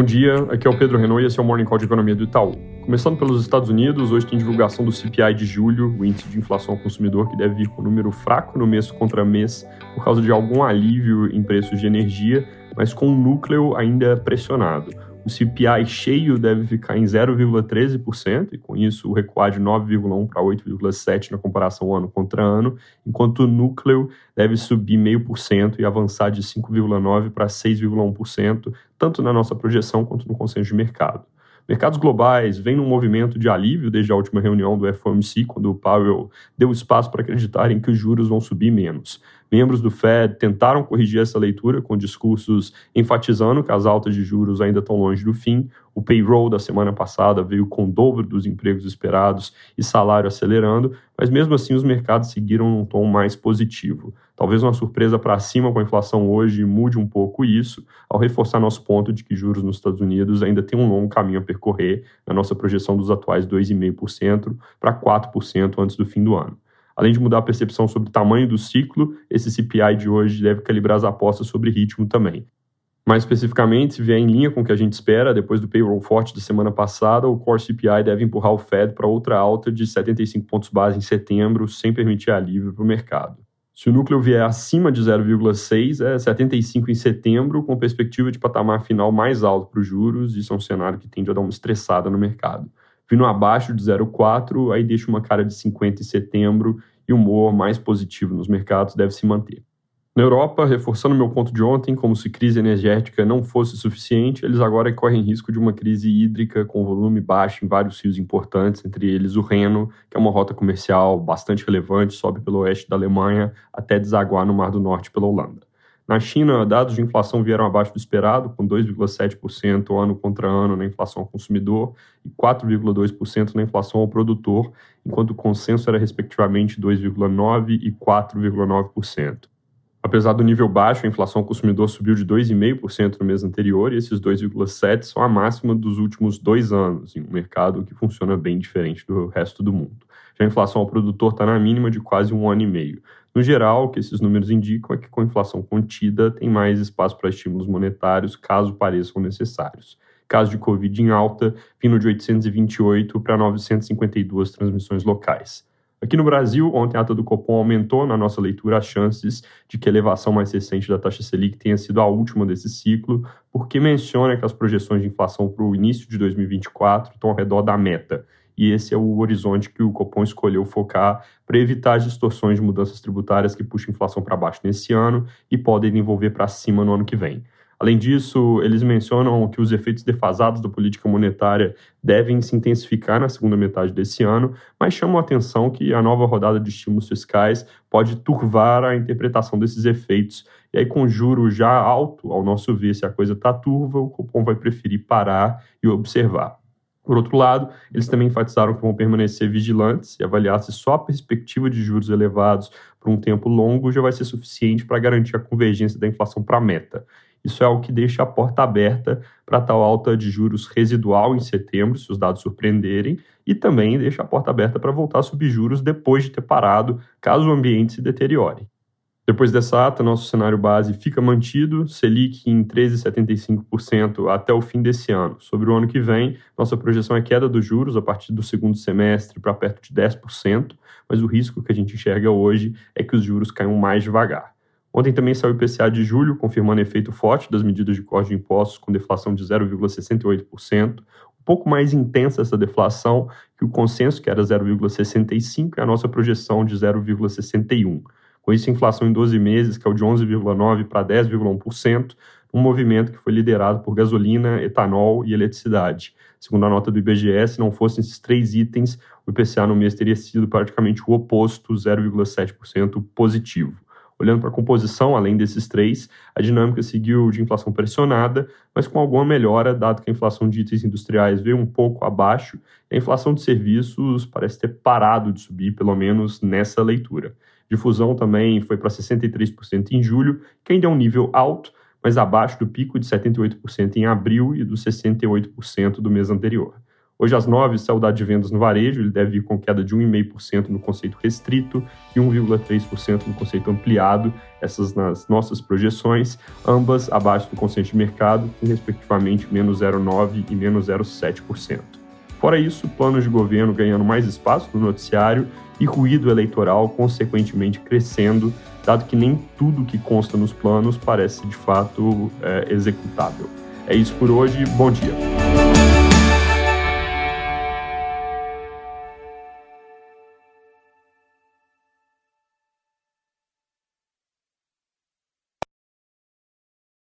Bom dia, aqui é o Pedro Renault e esse é o Morning Call de Economia do Itaú. Começando pelos Estados Unidos, hoje tem divulgação do CPI de julho, o índice de inflação ao consumidor, que deve vir com um número fraco no mês contra mês por causa de algum alívio em preços de energia, mas com o núcleo ainda pressionado. O CPI cheio deve ficar em 0,13%, e com isso o recuar de 9,1% para 8,7% na comparação ano contra ano, enquanto o núcleo deve subir 0,5% e avançar de 5,9% para 6,1%, tanto na nossa projeção quanto no consenso de mercado. Mercados globais vêm num movimento de alívio desde a última reunião do FOMC, quando o Powell deu espaço para acreditarem que os juros vão subir menos. Membros do Fed tentaram corrigir essa leitura com discursos enfatizando que as altas de juros ainda estão longe do fim. O payroll da semana passada veio com o dobro dos empregos esperados e salário acelerando, mas mesmo assim os mercados seguiram num tom mais positivo. Talvez uma surpresa para cima com a inflação hoje mude um pouco isso, ao reforçar nosso ponto de que juros nos Estados Unidos ainda tem um longo caminho a percorrer na nossa projeção dos atuais 2,5% para 4% antes do fim do ano. Além de mudar a percepção sobre o tamanho do ciclo, esse CPI de hoje deve calibrar as apostas sobre ritmo também. Mais especificamente, se vier em linha com o que a gente espera, depois do payroll forte da semana passada, o Core CPI deve empurrar o Fed para outra alta de 75 pontos base em setembro, sem permitir alívio para o mercado. Se o núcleo vier acima de 0,6, é 75 em setembro, com perspectiva de patamar final mais alto para os juros, isso é um cenário que tende a dar uma estressada no mercado. Vindo abaixo de 0,4, aí deixa uma cara de 50 em setembro e o humor mais positivo nos mercados deve se manter. Na Europa, reforçando meu ponto de ontem, como se crise energética não fosse suficiente, eles agora correm risco de uma crise hídrica com volume baixo em vários rios importantes, entre eles o Reno, que é uma rota comercial bastante relevante, sobe pelo oeste da Alemanha até desaguar no Mar do Norte pela Holanda. Na China, dados de inflação vieram abaixo do esperado, com 2,7% ano contra ano na inflação ao consumidor e 4,2% na inflação ao produtor, enquanto o consenso era respectivamente 2,9% e 4,9%. Apesar do nível baixo, a inflação ao consumidor subiu de 2,5% no mês anterior e esses 2,7% são a máxima dos últimos dois anos, em um mercado que funciona bem diferente do resto do mundo. Já a inflação ao produtor está na mínima de quase um ano e meio. No geral, o que esses números indicam é que com inflação contida tem mais espaço para estímulos monetários caso pareçam necessários. Caso de Covid em alta, vindo de 828 para 952 transmissões locais. Aqui no Brasil, ontem a ata do Copom aumentou na nossa leitura as chances de que a elevação mais recente da taxa Selic tenha sido a última desse ciclo, porque menciona que as projeções de inflação para o início de 2024 estão ao redor da meta, e esse é o horizonte que o Copom escolheu focar para evitar as distorções de mudanças tributárias que puxam a inflação para baixo nesse ano e podem envolver para cima no ano que vem. Além disso, eles mencionam que os efeitos defasados da política monetária devem se intensificar na segunda metade desse ano, mas chamam a atenção que a nova rodada de estímulos fiscais pode turvar a interpretação desses efeitos. E aí, com juro já alto, ao nosso ver, se a coisa está turva, o Copom vai preferir parar e observar. Por outro lado, eles também enfatizaram que vão permanecer vigilantes e avaliar se só a perspectiva de juros elevados por um tempo longo já vai ser suficiente para garantir a convergência da inflação para a meta. Isso é o que deixa a porta aberta para tal alta de juros residual em setembro, se os dados surpreenderem, e também deixa a porta aberta para voltar a subir juros depois de ter parado, caso o ambiente se deteriore. Depois dessa ata, nosso cenário base fica mantido, Selic em 13,75% até o fim desse ano. Sobre o ano que vem, nossa projeção é queda dos juros a partir do segundo semestre para perto de 10%, mas o risco que a gente enxerga hoje é que os juros caiam mais devagar. Ontem também saiu o IPCA de julho, confirmando efeito forte das medidas de corte de impostos com deflação de 0,68%, um pouco mais intensa essa deflação que o consenso, que era 0,65%, e a nossa projeção de 0,61%. Com isso, inflação em 12 meses, que é de 11,9% para 10,1%, um movimento que foi liderado por gasolina, etanol e eletricidade. Segundo a nota do IBGE, se não fossem esses três itens, o IPCA no mês teria sido praticamente o oposto, 0,7% positivo. Olhando para a composição, além desses três, a dinâmica seguiu de inflação pressionada, mas com alguma melhora, dado que a inflação de itens industriais veio um pouco abaixo, e a inflação de serviços parece ter parado de subir, pelo menos nessa leitura. Difusão também foi para 63% em julho, que ainda é um nível alto, mas abaixo do pico de 78% em abril e dos 68% do mês anterior. Hoje, às 9, saudade de vendas no varejo, ele deve vir com queda de 1,5% no conceito restrito e 1,3% no conceito ampliado, essas nas nossas projeções, ambas abaixo do consenso de mercado, com respectivamente menos 0,9% e menos 0,7%. Fora isso, planos de governo ganhando mais espaço no noticiário e ruído eleitoral consequentemente crescendo, dado que nem tudo que consta nos planos parece de fato é, executável. É isso por hoje, bom dia.